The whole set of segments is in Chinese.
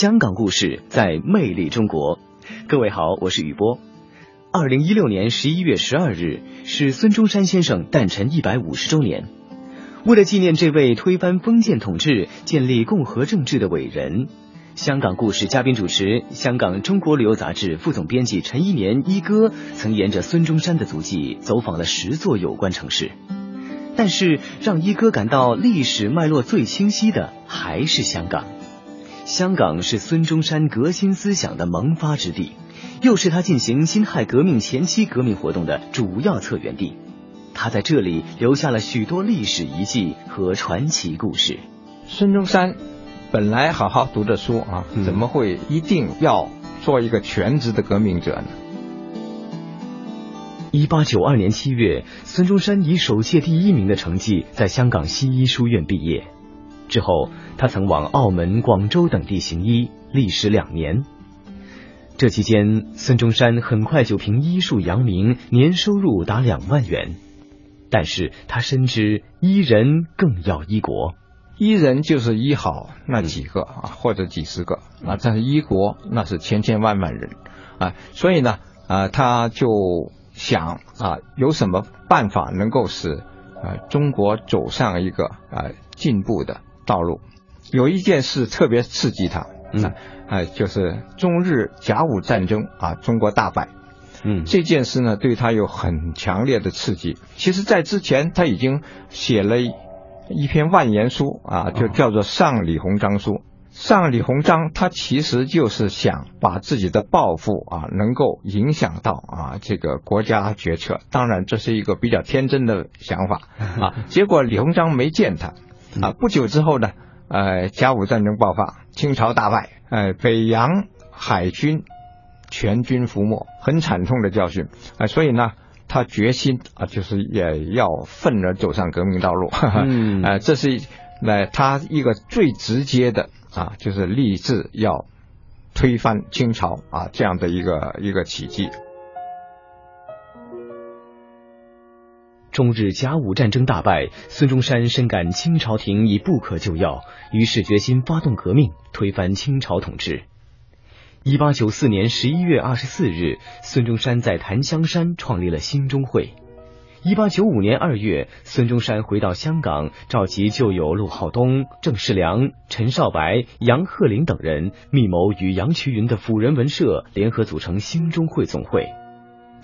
香港故事在魅力中国。各位好，我是雨波。二零一六年十一月十二日是孙中山先生诞辰一百五十周年。为了纪念这位推翻封建统治、建立共和政治的伟人，香港故事嘉宾主持，香港中国旅游杂志副总编辑陈一年一哥曾沿着孙中山的足迹走访了十座有关城市。但是，让一哥感到历史脉络最清晰的还是香港。香港是孙中山革新思想的萌发之地，又是他进行辛亥革命前期革命活动的主要策源地。他在这里留下了许多历史遗迹和传奇故事。孙中山本来好好读着书啊，怎么会一定要做一个全职的革命者呢？一八九二年七月，孙中山以首届第一名的成绩在香港西医书院毕业。之后，他曾往澳门、广州等地行医，历时两年。这期间，孙中山很快就凭医术扬名，年收入达两万元。但是他深知医人更要医国，医人就是医好那几个啊，或者几十个啊，但是医国那是千千万万人啊，所以呢啊，他就想啊，有什么办法能够使啊中国走上一个啊进步的道路？有一件事特别刺激他，嗯，啊，就是中日甲午战争啊，中国大败。嗯，这件事呢，对他有很强烈的刺激。其实，在之前他已经写了一篇万言书啊，就叫做《上李鸿章书》。上李鸿章他其实就是想把自己的抱负啊，能够影响到啊这个国家决策。当然，这是一个比较天真的想法啊。结果李鸿章没见他啊。不久之后呢，呃，甲午战争爆发，清朝大败，呃，北洋海军。全军覆没，很惨痛的教训啊！所以呢，他决心啊，就是也要奋而走上革命道路。嗯，啊，这是那他一个最直接的啊，就是立志要推翻清朝啊这样的一个一个奇迹。中日甲午战争大败，孙中山深感清朝廷已不可救药，于是决心发动革命，推翻清朝统治。一八九四年十一月二十四日，孙中山在檀香山创立了兴中会。一八九五年二月，孙中山回到香港，召集旧友陆浩东、郑世良、陈少白、杨鹤龄等人，密谋与杨衢云的辅仁文社联合组成兴中会总会。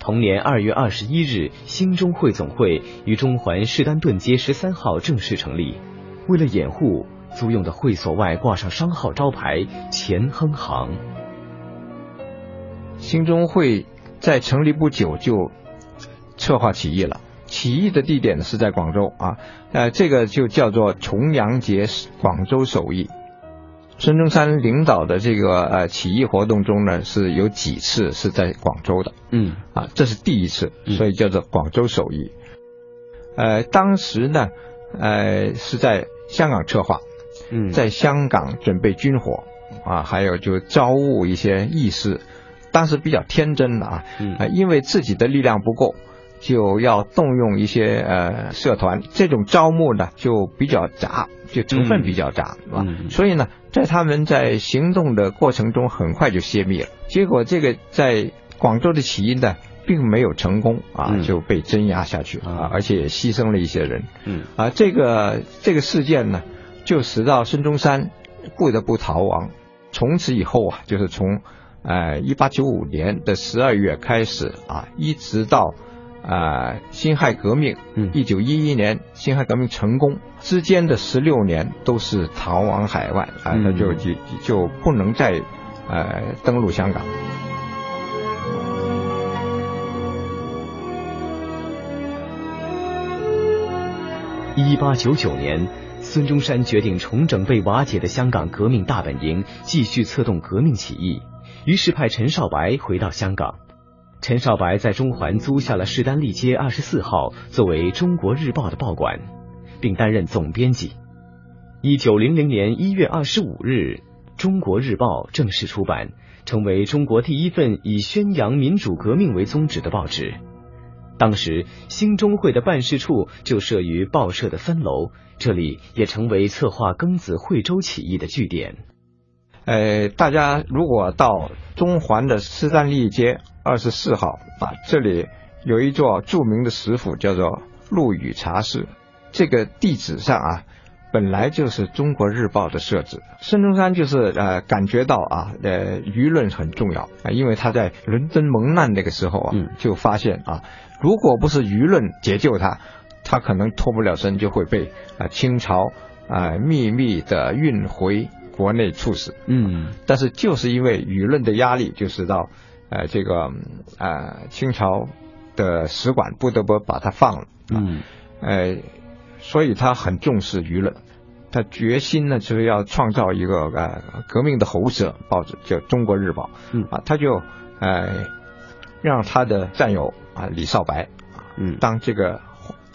同年二月二十一日，兴中会总会于中环士丹顿街十三号正式成立。为了掩护，租用的会所外挂上商号招牌“钱亨行”。兴中会在成立不久就策划起义了，起义的地点是在广州啊，呃，这个就叫做重阳节广州首义。孙中山领导的这个呃起义活动中呢，是有几次是在广州的，嗯，啊，这是第一次，所以叫做广州首义。呃，当时呢，呃，是在香港策划，嗯，在香港准备军火啊，还有就招募一些义士。当时比较天真的啊，啊，因为自己的力量不够，就要动用一些呃社团，这种招募呢就比较杂，就成分比较杂，是吧？所以呢，在他们在行动的过程中很快就泄密了。结果这个在广州的起义呢，并没有成功啊，就被镇压下去啊，而且牺牲了一些人。嗯，啊，这个这个事件呢，就使到孙中山不得不逃亡。从此以后啊，就是从。呃，一八九五年的十二月开始啊，一直到啊辛亥革命，嗯，一九一一年辛亥革命成功之间的十六年都是逃往海外啊，他就就就不能再呃登陆香港。一八九九年，孙中山决定重整被瓦解的香港革命大本营，继续策动革命起义。于是派陈少白回到香港。陈少白在中环租下了士丹利街二十四号，作为《中国日报》的报馆，并担任总编辑。一九零零年一月二十五日，《中国日报》正式出版，成为中国第一份以宣扬民主革命为宗旨的报纸。当时兴中会的办事处就设于报社的分楼，这里也成为策划庚子惠州起义的据点。呃，大家如果到中环的斯丹利街二十四号啊，这里有一座著名的食府，叫做陆羽茶室。这个地址上啊，本来就是《中国日报》的设置。孙中山就是呃感觉到啊，呃舆论很重要啊，因为他在伦敦蒙难那个时候啊，就发现啊，如果不是舆论解救他，他可能脱不了身，就会被啊清朝啊秘密的运回国内处死。嗯，但是就是因为舆论的压力，就是到呃这个呃清朝的使馆不得不把他放了。嗯，呃。所以他很重视舆论，他决心呢就是要创造一个呃革命的喉舌报纸，叫《中国日报》。嗯啊，他就呃让他的战友啊李少白嗯当这个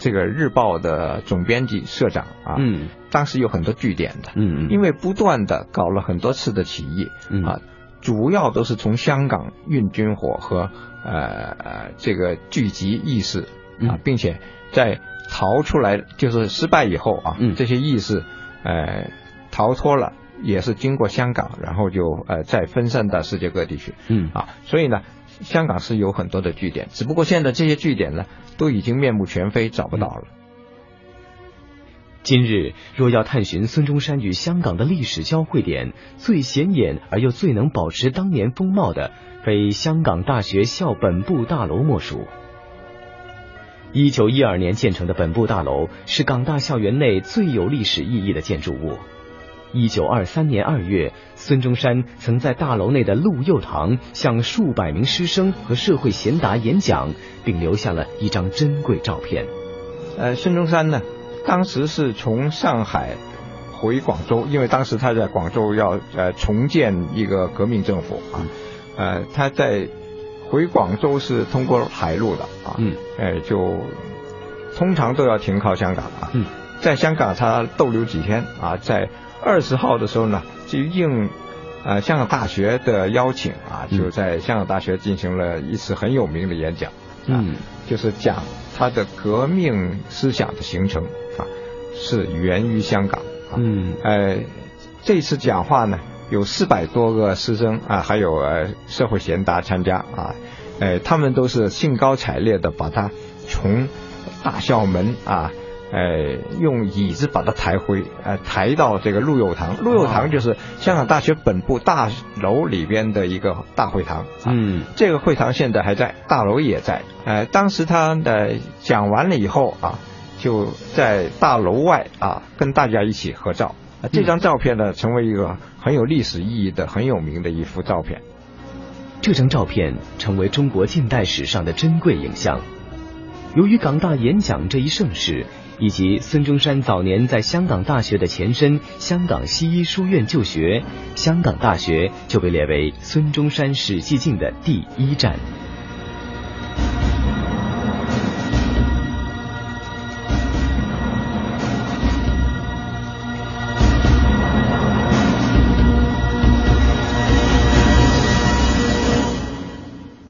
这个日报的总编辑社长啊。嗯。当时有很多据点的。嗯嗯。因为不断的搞了很多次的起义。嗯。啊，主要都是从香港运军火和呃呃这个聚集义士啊，并且在。逃出来就是失败以后啊，这些义士，呃，逃脱了，也是经过香港，然后就呃再分散到世界各地去，嗯啊，所以呢，香港是有很多的据点，只不过现在这些据点呢都已经面目全非，找不到了。今日若要探寻孙中山与香港的历史交汇点，最显眼而又最能保持当年风貌的，非香港大学校本部大楼莫属。一九一二年建成的本部大楼是港大校园内最有历史意义的建筑物。一九二三年二月，孙中山曾在大楼内的陆佑堂向数百名师生和社会贤达演讲，并留下了一张珍贵照片。呃，孙中山呢，当时是从上海回广州，因为当时他在广州要呃重建一个革命政府啊，呃，他在。回广州是通过海路的啊，嗯，呃，就通常都要停靠香港啊，嗯，在香港他逗留几天啊，在二十号的时候呢，就应呃香港大学的邀请啊，就在香港大学进行了一次很有名的演讲，嗯，就是讲他的革命思想的形成啊，是源于香港啊，嗯，呃，这次讲话呢。有四百多个师生啊，还有呃社会贤达参加啊，呃，他们都是兴高采烈的把他从大校门啊，呃，用椅子把它抬回，呃，抬到这个陆佑堂。陆佑堂就是香港大学本部大楼里边的一个大会堂。嗯，这个会堂现在还在，大楼也在。呃，当时他的讲完了以后啊，就在大楼外啊跟大家一起合照。这张照片呢，成为一个很有历史意义的、很有名的一幅照片。这张照片成为中国近代史上的珍贵影像。由于港大演讲这一盛事，以及孙中山早年在香港大学的前身香港西医书院就学，香港大学就被列为孙中山史迹径的第一站。